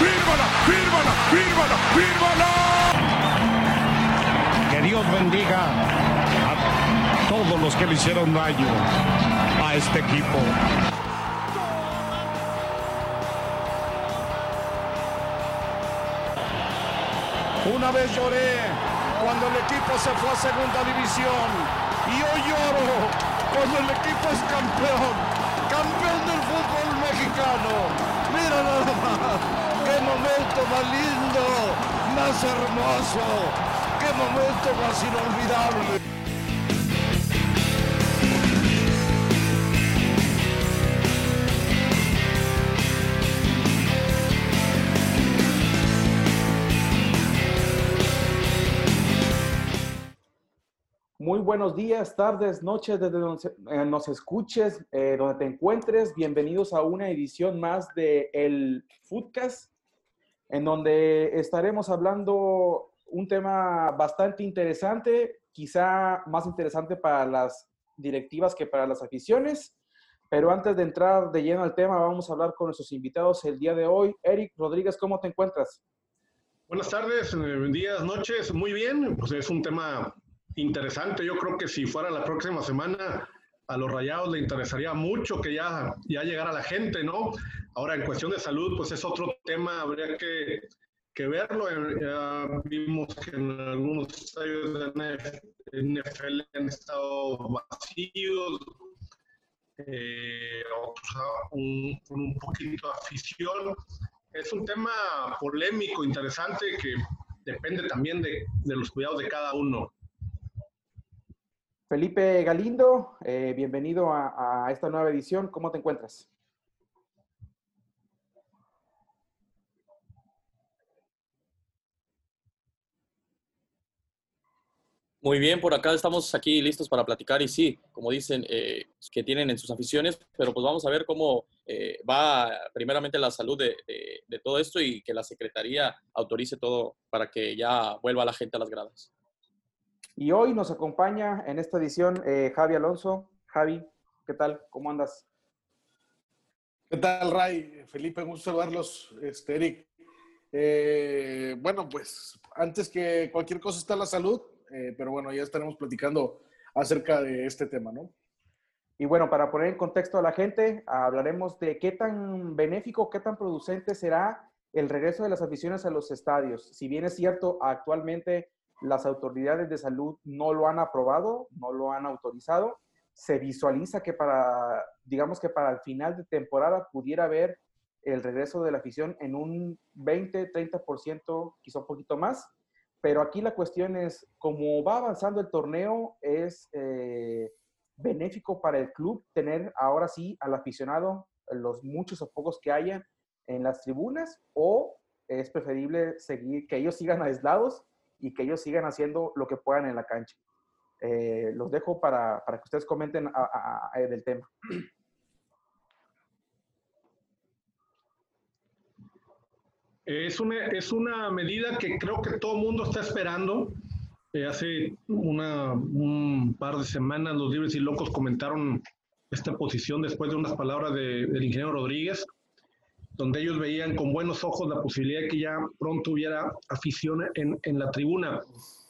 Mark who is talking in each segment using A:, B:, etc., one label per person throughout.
A: fírmala, fírmala, fírmala, fírmala.
B: Que Dios bendiga a todos los que le hicieron daño a este equipo.
C: Una vez lloré cuando el equipo se fue a segunda división y hoy lloro cuando el equipo es campeón, campeón del fútbol mexicano. Mira nada más, qué momento más lindo, más hermoso, qué momento más inolvidable.
D: Muy buenos días, tardes, noches, desde donde eh, nos escuches, eh, donde te encuentres. Bienvenidos a una edición más de el Foodcast, en donde estaremos hablando un tema bastante interesante, quizá más interesante para las directivas que para las aficiones. Pero antes de entrar de lleno al tema, vamos a hablar con nuestros invitados el día de hoy. Eric Rodríguez, ¿cómo te encuentras?
E: Buenas tardes, eh, días, noches. Muy bien, pues es un tema interesante. Yo creo que si fuera la próxima semana, a los rayados le interesaría mucho que ya, ya llegara la gente, ¿no? Ahora, en cuestión de salud, pues es otro tema, habría que, que verlo. Ya vimos que en algunos estadios de NFL han estado vacíos, eh, un, con un poquito de afición. Es un tema polémico, interesante, que depende también de, de los cuidados de cada uno.
D: Felipe Galindo, eh, bienvenido a, esta nueva edición. ¿Cómo te encuentras?
F: Muy bien, por acá estamos aquí listos para platicar y sí, como dicen, eh, que tienen en sus aficiones, pero pues vamos a ver cómo eh, va primeramente la salud de todo esto y que la Secretaría autorice todo para que ya vuelva la gente a las gradas.
D: Y hoy nos acompaña en esta edición eh, Javi Alonso. Javi, ¿qué tal? ¿Cómo andas?
G: ¿Qué tal, Ray? Felipe, gusto saludarlos. Este, Eric. Eh, bueno, pues antes que cualquier cosa está la salud, eh, pero bueno, ya estaremos platicando acerca de este tema, ¿no?
D: Y bueno, para poner en contexto a la gente, hablaremos de qué tan benéfico, qué tan producente será el regreso de las aficiones a los estadios. Si bien es cierto, actualmente las autoridades de salud no lo han aprobado, no lo han autorizado. Se visualiza que para, digamos que para el final de temporada pudiera haber el regreso de la afición en un 20, 30%, quizá un poquito más. Pero aquí la cuestión es, como va avanzando el torneo, es eh, benéfico para el club tener ahora sí al aficionado, los muchos o pocos que haya en las tribunas, o es preferible seguir, que ellos sigan aislados y que ellos sigan haciendo lo que puedan en la cancha. Eh, los dejo para, para, que ustedes comenten a, a, del tema.
E: Es una, es una medida que creo que todo el mundo está esperando. Eh, hace una, un par de semanas los libres y locos comentaron esta posición después de unas palabras de, del ingeniero Rodríguez donde ellos veían con buenos ojos la posibilidad de que ya pronto hubiera afición en, en la tribuna.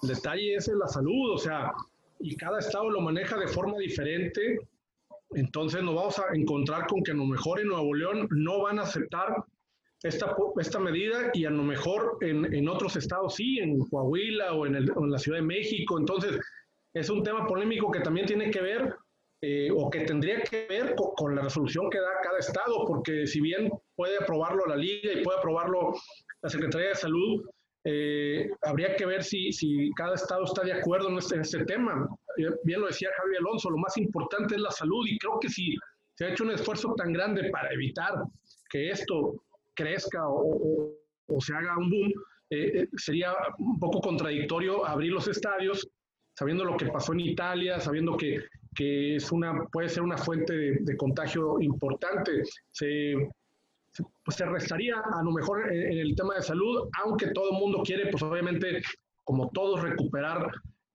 E: El detalle es la salud, o sea, y cada estado lo maneja de forma diferente. Entonces nos vamos a encontrar con que a lo mejor en Nuevo León no van a aceptar esta, esta medida y a lo mejor en, en otros estados sí, en Coahuila o en, el, o en la Ciudad de México. Entonces es un tema polémico que también tiene que ver eh, o que tendría que ver con, con, la resolución que da cada estado, porque si bien puede aprobarlo la liga y puede aprobarlo la Secretaría de Salud, eh, habría que ver si, si, cada estado está de acuerdo en este, en este tema. Eh, bien lo decía Javier Alonso, lo más importante es la salud y creo que si se ha hecho un esfuerzo tan grande para evitar que esto crezca o, o, o se haga un boom, eh, sería un poco contradictorio abrir los estadios sabiendo lo que pasó en Italia, sabiendo que, que es una, puede ser una fuente de, de contagio importante. Se, pues se restaría a lo mejor en, en, el tema de salud, aunque todo el mundo quiere, pues obviamente, como todos, recuperar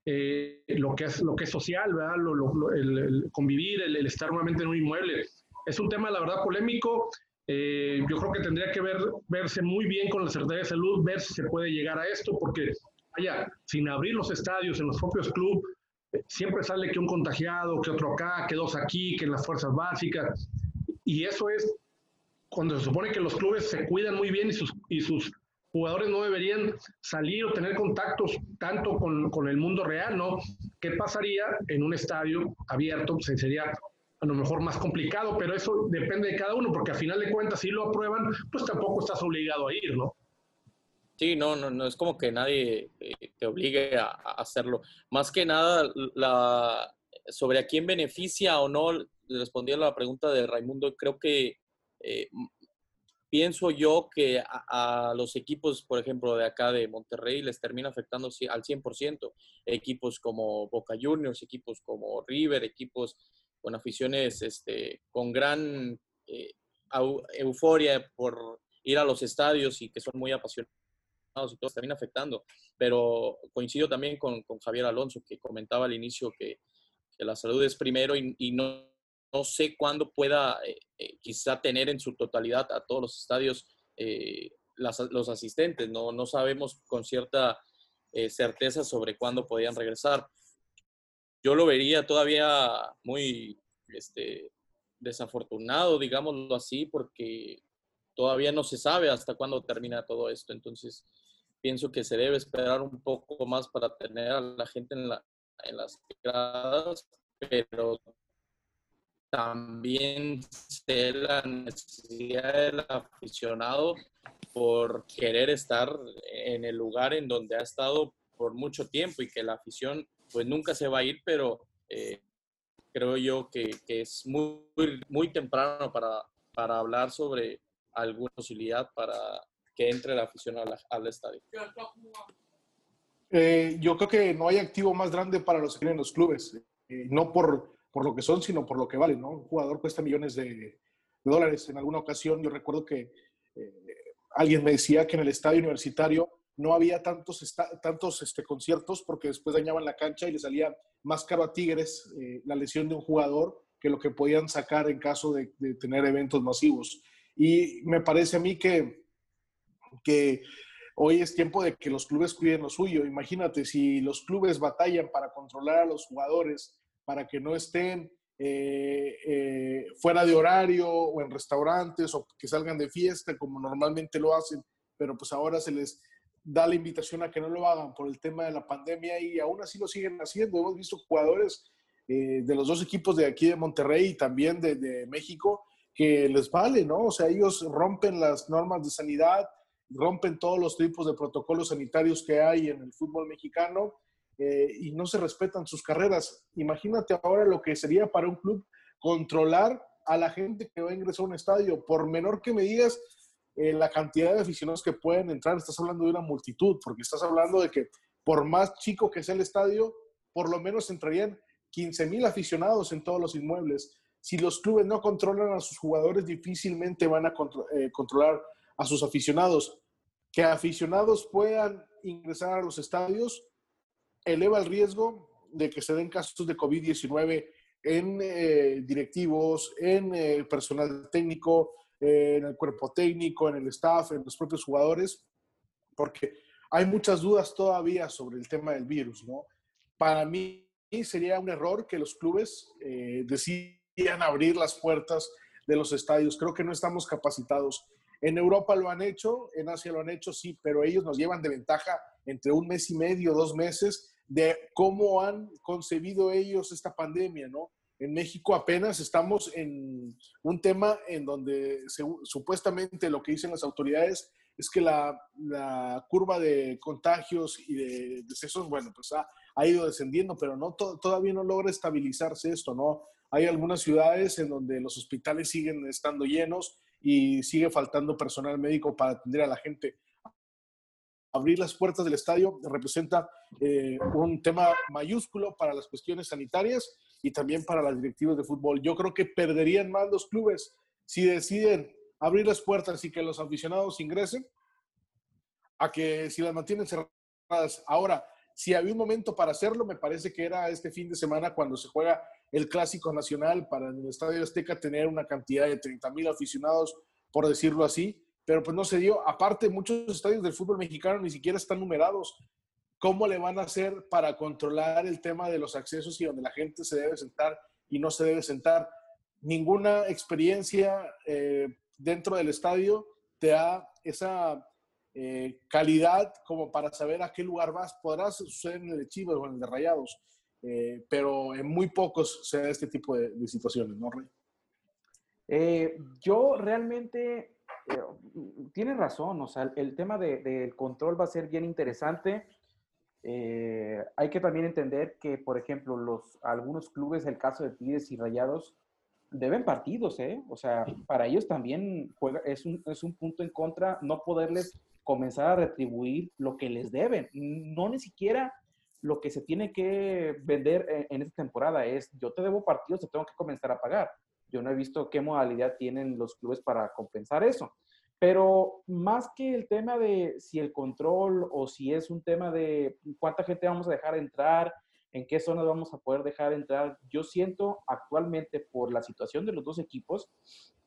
E: eh, lo, que es, lo que es social, ¿verdad? Lo, lo, el, el, convivir, el, el, estar nuevamente en un inmueble. Es un tema, la verdad, polémico. Eh, yo creo que tendría que ver, verse muy bien con la Secretaría de Salud, ver si se puede llegar a esto, porque, vaya, sin abrir los estadios en los propios clubes, siempre sale que un contagiado, que otro acá, que dos aquí, que en las fuerzas básicas. Y eso es cuando se supone que los clubes se cuidan muy bien y sus, y sus jugadores no deberían salir o tener contactos tanto con, con, el mundo real, ¿no? ¿Qué pasaría en un estadio abierto? Pues sería a lo mejor más complicado, pero eso depende de cada uno, porque a final de cuentas, si lo aprueban, pues tampoco estás obligado a ir, ¿no?
F: Sí, no, no, no es como que nadie eh, te obligue a, hacerlo. Más que nada, la, sobre a quién beneficia o no, respondí a la pregunta de Raimundo, creo que eh, pienso yo que a, a, los equipos, por ejemplo, de acá de Monterrey les termina afectando al 100%. Equipos como Boca Juniors, equipos como River, equipos con aficiones este, con gran eh, euforia por ir a los estadios y que son muy apasionados y todo termina afectando. Pero coincido también con, con, Javier Alonso, que comentaba al inicio que, que la salud es primero y, y no, no, sé cuándo pueda eh, eh, quizá tener en su totalidad a todos los estadios eh, las, los asistentes. No, no sabemos con cierta eh, certeza sobre cuándo podían regresar. Yo lo vería todavía muy este, desafortunado, digámoslo así, porque todavía no se sabe hasta cuándo termina todo esto. Entonces, pienso que se debe esperar un poco más para tener a la gente en, la, en las gradas, pero también sé la necesidad del aficionado por querer estar en el lugar en donde ha estado por mucho tiempo y que la afición pues nunca se va a ir, pero eh, creo yo que, que, es muy, muy temprano para, para hablar sobre alguna posibilidad para que entre la afición al, al estadio?
G: Eh, yo creo que no hay activo más grande para los que tienen los clubes, eh, no por, por lo que son, sino por lo que valen. Un jugador cuesta millones de, dólares. En alguna ocasión yo recuerdo que eh, alguien me decía que en el estadio universitario no había tantos, tantos este, conciertos porque después dañaban la cancha y le salía más caro a Tigres la lesión de un jugador que lo que podían sacar en caso de tener eventos masivos. Y me parece a mí que que hoy es tiempo de que los clubes cuiden lo suyo. Imagínate, si los clubes batallan para controlar a los jugadores, para que no estén eh, eh, fuera de horario o en restaurantes o que salgan de fiesta como normalmente lo hacen, pero pues ahora se les da la invitación a que no lo hagan por el tema de la pandemia y aún así lo siguen haciendo. Hemos visto jugadores eh, de los dos equipos de aquí de Monterrey y también de, de México que les vale, ¿no? O sea, ellos rompen las normas de sanidad, rompen todos los tipos de protocolos sanitarios que hay en el fútbol mexicano eh, y no se respetan sus carreras. Imagínate ahora lo que sería para un club controlar a la gente que va a ingresar a un estadio. Por menor que me digas eh, la cantidad de aficionados que pueden entrar, estás hablando de una multitud, porque estás hablando de que por más chico que sea el estadio, por lo menos entrarían 15 mil aficionados en todos los inmuebles. Si los clubes no controlan a sus jugadores, difícilmente van a contro eh, controlar a sus aficionados. Que aficionados puedan ingresar a los estadios eleva el riesgo de que se den casos de COVID-19 en eh, directivos, en eh, personal técnico, eh, en el cuerpo técnico, en el staff, en los propios jugadores, porque hay muchas dudas todavía sobre el tema del virus, ¿no? Para mí sería un error que los clubes decidan abrir las puertas de los estadios. Creo que no estamos capacitados. En Europa lo han hecho, en Asia lo han hecho, sí, pero ellos nos llevan de ventaja entre un mes y medio, dos meses, de cómo han concebido ellos esta pandemia, ¿no? En México apenas estamos en un tema en donde se, supuestamente lo que dicen las autoridades es que la, la curva de contagios y de decesos, bueno, pues ha, ha ido descendiendo, pero no to, todavía no logra estabilizarse esto, ¿no? Hay algunas ciudades en donde los hospitales siguen estando llenos y sigue faltando personal médico para atender a la gente. Abrir las puertas del estadio representa eh, un tema mayúsculo para las cuestiones sanitarias y también para las directivas de fútbol. Yo creo que perderían más los clubes si deciden abrir las puertas y que los aficionados ingresen a que si las mantienen cerradas. Ahora, si había un momento para hacerlo, me parece que era este fin de semana cuando se juega el Clásico Nacional para el Estadio Azteca tener una cantidad de 30 mil aficionados por decirlo así, pero pues no se dio. Aparte, muchos estadios del fútbol mexicano ni siquiera están numerados. ¿Cómo le van a hacer para controlar el tema de los accesos y donde la gente se debe sentar y no se debe sentar? Ninguna experiencia eh, dentro del estadio te da esa eh, calidad como para saber a qué lugar vas. Podrás suceder en el de Chivas o en el de Rayados, eh, pero en muy pocos se da este tipo de, situaciones, ¿no, Rey?
D: Eh, yo realmente, tiene razón, o sea, el tema del control va a ser bien interesante. hay que también entender que, por ejemplo, los, algunos clubes, el caso de Tigres y Rayados, deben partidos, ¿eh? O sea, para ellos también juega, es, un, es un punto en contra no poderles comenzar a retribuir lo que les deben. No ni siquiera lo que se tiene que vender en, esta temporada es, yo te debo partidos, te tengo que comenzar a pagar. Yo no he visto qué modalidad tienen los clubes para compensar eso. Pero más que el tema de si el control o si es un tema de cuánta gente vamos a dejar entrar, en qué zonas vamos a poder dejar entrar, yo siento actualmente por la situación de los dos equipos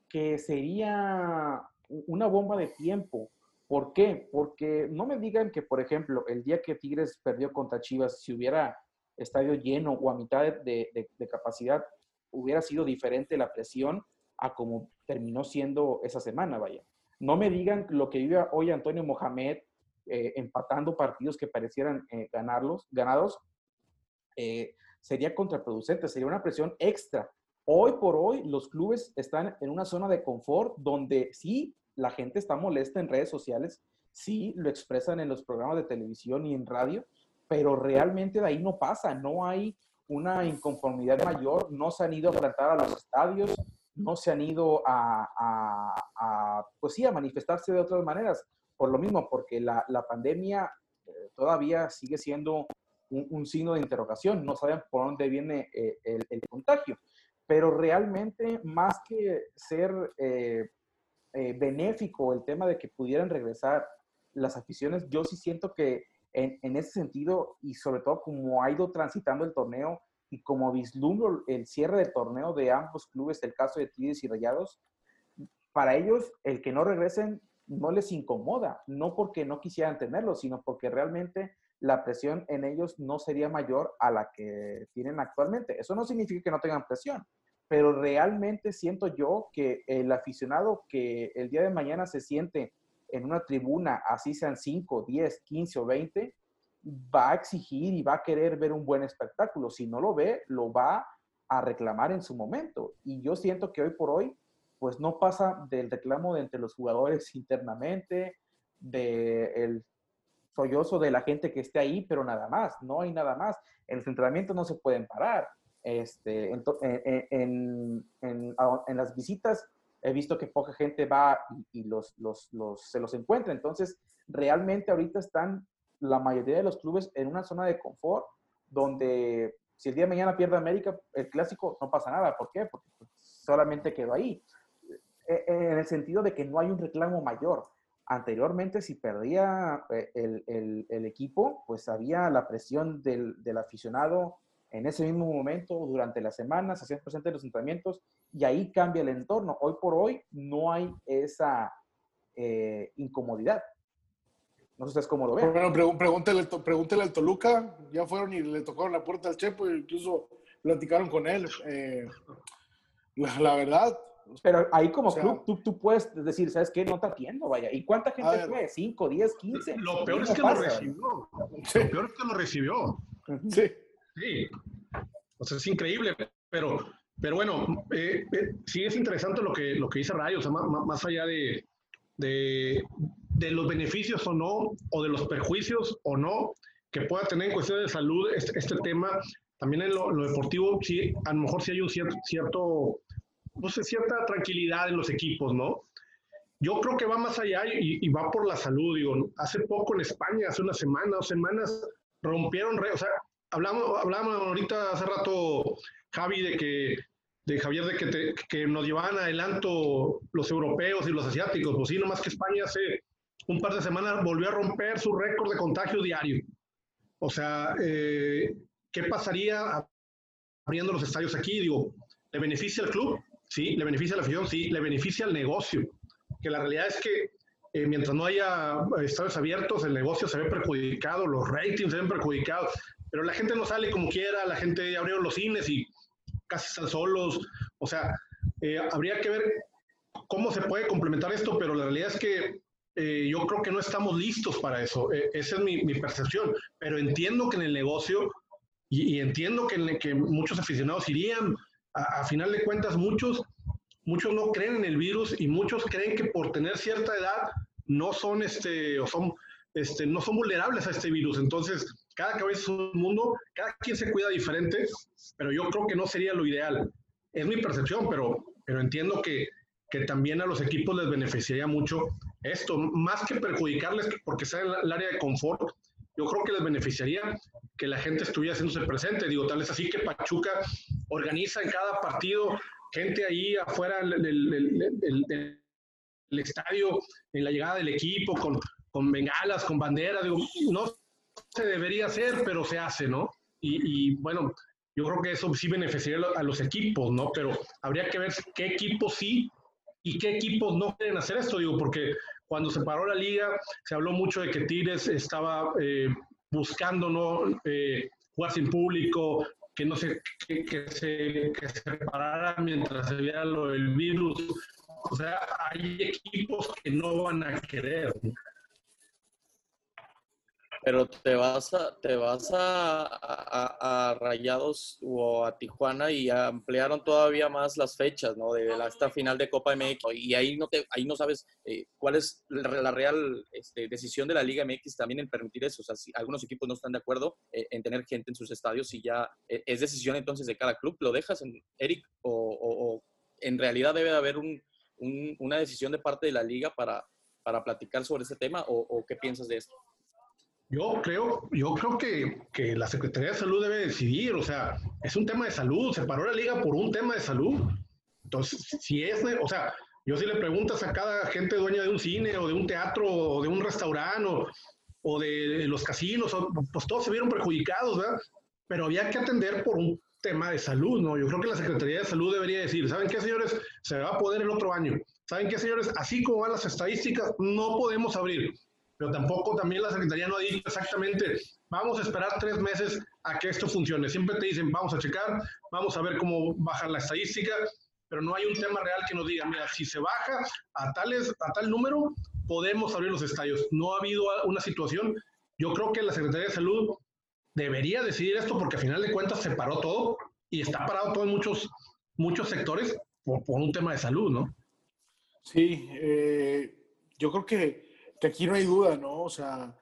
D: que sería una bomba de tiempo ¿Por qué? Porque no me digan que, por ejemplo, el día que Tigres perdió contra Chivas, si hubiera estadio lleno o a mitad de, capacidad, hubiera sido diferente la presión a como terminó siendo esa semana, vaya. No me digan lo que vive hoy Antonio Mohamed eh, empatando partidos que parecieran eh, ganarlos, ganados, eh, sería contraproducente, sería una presión extra. Hoy por hoy los clubes están en una zona de confort donde sí la gente está molesta en redes sociales, sí, lo expresan en los programas de televisión y en radio, pero realmente de ahí no pasa, no hay una inconformidad mayor, no se han ido a plantar a los estadios, no se han ido a, pues sí, a manifestarse de otras maneras, por lo mismo, porque la, pandemia eh, todavía sigue siendo un, signo de interrogación, no saben por dónde viene eh, el, contagio, pero realmente más que ser eh, eh, benéfico el tema de que pudieran regresar las aficiones. Yo sí siento que en, ese sentido, y sobre todo como ha ido transitando el torneo y como vislumbro el cierre del torneo de ambos clubes, el caso de Tigres y Rayados, para ellos el que no regresen no les incomoda, no porque no quisieran tenerlo, sino porque realmente la presión en ellos no sería mayor a la que tienen actualmente. Eso no significa que no tengan presión, pero realmente siento yo que el aficionado que el día de mañana se siente en una tribuna, así sean 5, 10, 15 o 20, va a exigir y va a querer ver un buen espectáculo. Si no lo ve, lo va a reclamar en su momento. Y yo siento que hoy por hoy, pues no pasa del reclamo de entre los jugadores internamente, del sollozo de la gente que esté ahí, pero nada más, no hay nada más. En los entrenamientos no se pueden parar. Este, en, las visitas he visto que poca gente va y, los, se los encuentra. Entonces, realmente ahorita están la mayoría de los clubes en una zona de confort donde si el día de mañana pierde América, el clásico no pasa nada. ¿Por qué? Porque pues, solamente quedó ahí. E, e, en el sentido de que no hay un reclamo mayor. Anteriormente, si perdía eh, el, equipo, pues había la presión del, del aficionado en ese mismo momento, durante las semanas, hacían presente los entrenamientos y ahí cambia el entorno. Hoy por hoy no hay esa eh, incomodidad. No sé ustedes cómo lo ven.
G: Bueno, pregúntele, pregúntele, al Toluca, ya fueron y le tocaron la puerta al Chepo e incluso platicaron con él. Eh, la, verdad.
D: Pero ahí como club tú, tú, puedes decir, ¿sabes qué? No te atiendo, vaya. ¿Y cuánta gente fue? ¿5, 10, 15?
E: Lo peor es que lo recibió. Lo peor es que lo recibió.
G: Sí.
E: Sí, o sea, es increíble, pero, pero bueno, eh, eh, sí es interesante lo que, lo que dice Rayo, o sea, más, allá de, de, los beneficios o no, o de los perjuicios o no, que pueda tener en cuestión de salud este, este tema, también en lo, deportivo, sí, a lo mejor sí hay un cierto, cierto, no sé, cierta tranquilidad en los equipos, ¿no? Yo creo que va más allá y, y, va por la salud. Digo, hace poco en España, hace una semana o semanas, rompieron, o sea, hablamos, hablamos ahorita hace rato, Javi, de que de Javier, de que, que nos llevaban adelanto los europeos y los asiáticos. Pues sí, nomás que España hace un par de semanas volvió a romper su récord de contagio diario. O sea, eh, ¿qué pasaría abriendo los estadios aquí? Digo, ¿le beneficia al club? Sí. ¿Le beneficia a la afición? Sí. ¿Le beneficia al negocio? que la realidad es que eh, mientras no haya estadios abiertos, el negocio se ve perjudicado, los ratings se ven perjudicados, pero la gente no sale como quiera, la gente abrieron los cines y casi están solos, o sea, eh, habría que ver cómo se puede complementar esto, pero la realidad es que eh, yo creo que no estamos listos para eso. esa es mi, percepción. Pero entiendo que en el negocio, y, entiendo que, que, muchos aficionados irían, a, a, final de cuentas, muchos muchos no creen en el virus y muchos creen que por tener cierta edad no son, este, o son, este, no son vulnerables a este virus. Entonces, cada cabeza es un mundo, cada quien se cuida diferente, pero yo creo que no sería lo ideal. Es mi percepción, pero, pero entiendo que, que también a los equipos les beneficiaría mucho esto, más que perjudicarles porque sea el área de confort, yo creo que les beneficiaría que la gente estuviera haciéndose presente. Digo, tal es así que Pachuca organiza en cada partido gente ahí afuera del, estadio, en la llegada del equipo, con, con bengalas, con banderas. Digo, no debería hacer, pero se hace, ¿no? Y, bueno, yo creo que eso sí beneficiaría a los equipos, ¿no? Pero habría que ver qué equipos sí y qué equipos no quieren hacer esto, digo, porque cuando se paró la liga se habló mucho de que Tigres estaba eh, buscando no eh, jugar sin público, que no se, que, que se, que se parara mientras se viera lo del virus. O sea, hay equipos que no van a querer.
F: Pero te vas a, te vas a, a, Rayados o a Tijuana y ampliaron todavía más las fechas, ¿no? De la, final de Copa MX. Y ahí no, te, ahí no sabes eh, cuál es la, real este, decisión de la Liga MX también en permitir eso. O sea, si algunos equipos no están de acuerdo eh, en tener gente en sus estadios y ya eh, es decisión entonces de cada club, ¿lo dejas, en, Eric? O, en realidad debe haber un, una decisión de parte de la liga para, para platicar sobre ese tema? ¿O qué piensas de esto?
E: Yo creo, yo creo que, que, la Secretaría de Salud debe decidir, o sea, es un tema de salud, se paró la liga por un tema de salud. Entonces, si es, o sea, yo si le preguntas a cada gente dueña de un cine o de un teatro o de un restaurante o, o de los casinos, pues todos se vieron perjudicados, ¿verdad? Pero había que atender por un tema de salud, ¿no? Yo creo que la Secretaría de Salud debería decir, ¿saben qué, señores? Se va a poder el otro año. ¿Saben qué, señores? Así como van las estadísticas, no podemos abrir pero tampoco también la Secretaría no ha dicho exactamente, vamos a esperar tres meses a que esto funcione. Siempre te dicen, vamos a checar, vamos a ver cómo baja la estadística, pero no hay un tema real que nos diga, mira, si se baja a, tales, a tal número, podemos abrir los estadios. No ha habido una situación, yo creo que la Secretaría de Salud debería decidir esto porque a final de cuentas se paró todo y está parado todo en muchos, muchos sectores por, por un tema de salud, ¿no?
G: Sí, eh, yo creo que que aquí no hay duda, ¿no? O sea,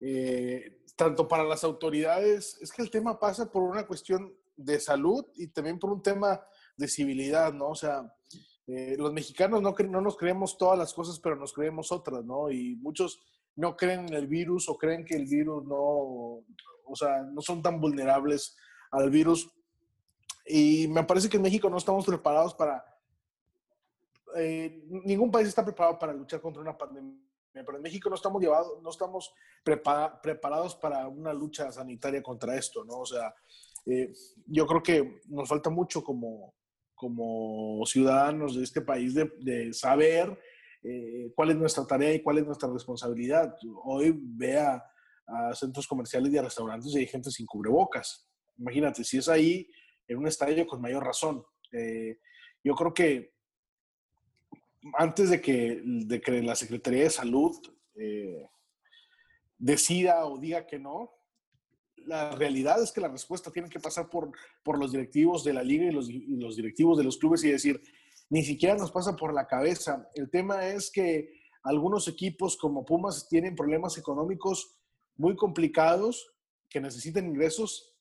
G: eh, tanto para las autoridades, es que el tema pasa por una cuestión de salud y también por un tema de civilidad, ¿no? O sea, eh, los mexicanos no, no nos creemos todas las cosas, pero nos creemos otras, ¿no? Y muchos no creen en el virus o creen que el virus no, o sea, no son tan vulnerables al virus. Y me parece que en México no estamos preparados para, eh, ningún país está preparado para luchar contra una pandemia pero en México no estamos llevados, no estamos preparados para una lucha sanitaria contra esto, ¿no? O sea, eh, yo creo que nos falta mucho como, como ciudadanos de este país de, saber eh, cuál es nuestra tarea y cuál es nuestra responsabilidad. Hoy vea a centros comerciales y a restaurantes y hay gente sin cubrebocas. Imagínate, si es ahí en un estadio con mayor razón. Eh, yo creo que antes de que, de que la Secretaría de Salud eh, decida o diga que no, la realidad es que la respuesta tiene que pasar por, por los directivos de la liga y los, y los, directivos de los clubes y decir, ni siquiera nos pasa por la cabeza. El tema es que algunos equipos como Pumas tienen problemas económicos muy complicados que necesitan ingresos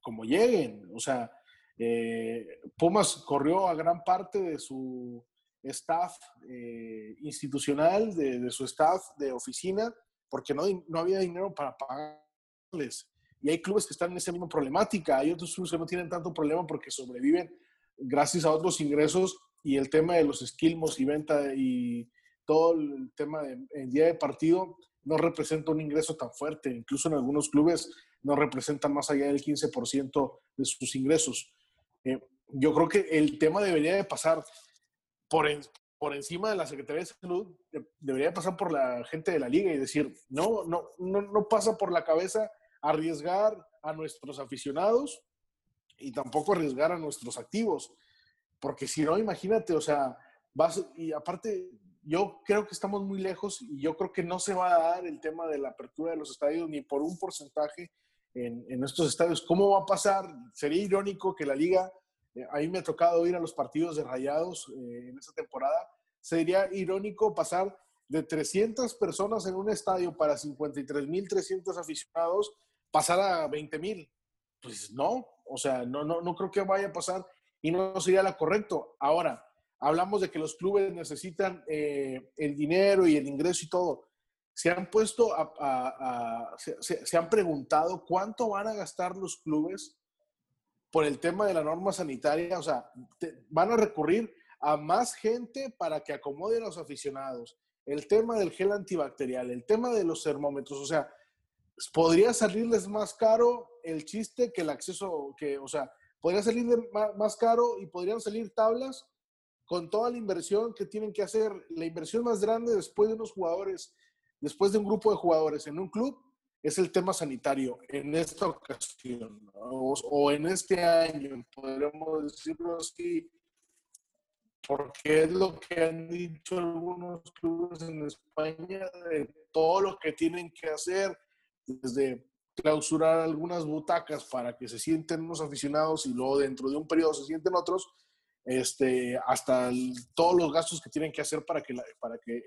G: como lleguen. O sea, eh, Pumas corrió a gran parte de su, staff eh, institucional, de, su staff de oficina, porque no, no había dinero para pagarles. Y hay clubes que están en esa misma problemática, hay otros clubes que no tienen tanto problema porque sobreviven gracias a otros ingresos y el tema de los esquilmos y venta y todo el tema de, día de partido no representa un ingreso tan fuerte. Incluso en algunos clubes no representa más allá del 15% de sus ingresos. Eh, yo creo que el tema debería de pasar por, encima de la Secretaría de Salud, debería pasar por la gente de la liga y decir, no, no, no, no pasa por la cabeza arriesgar a nuestros aficionados y tampoco arriesgar a nuestros activos. Porque si no, imagínate, o sea, vas, y aparte, yo creo que estamos muy lejos y yo creo que no se va a dar el tema de la apertura de los estadios ni por un porcentaje en, estos estadios. ¿Cómo va a pasar? Sería irónico que la liga, a mí me ha tocado ir a los partidos de Rayados eh, en esta temporada, sería irónico pasar de 300 personas en un estadio para 53.300 aficionados, pasar a 20.000. Pues no, o sea, no, no, no creo que vaya a pasar y no sería la correcto. Ahora, hablamos de que los clubes necesitan eh, el dinero y el ingreso y todo. Se han puesto se, han preguntado cuánto van a gastar los clubes por el tema de la norma sanitaria. O sea, van a recurrir a más gente para que acomode a los aficionados. El tema del gel antibacterial, el tema de los termómetros. O sea, podría salirles más caro el chiste que el acceso, que, o sea, podría salir más caro y podrían salir tablas con toda la inversión que tienen que hacer, la inversión más grande después de unos jugadores, después de un grupo de jugadores en un club, es el tema sanitario en esta ocasión o, en este año, podríamos decirlo así, porque es lo que han dicho algunos clubes en España de todo lo que tienen que hacer, desde clausurar algunas butacas para que se sienten unos aficionados y luego dentro de un periodo se sienten otros, este, hasta todos los gastos que tienen que hacer para que, para que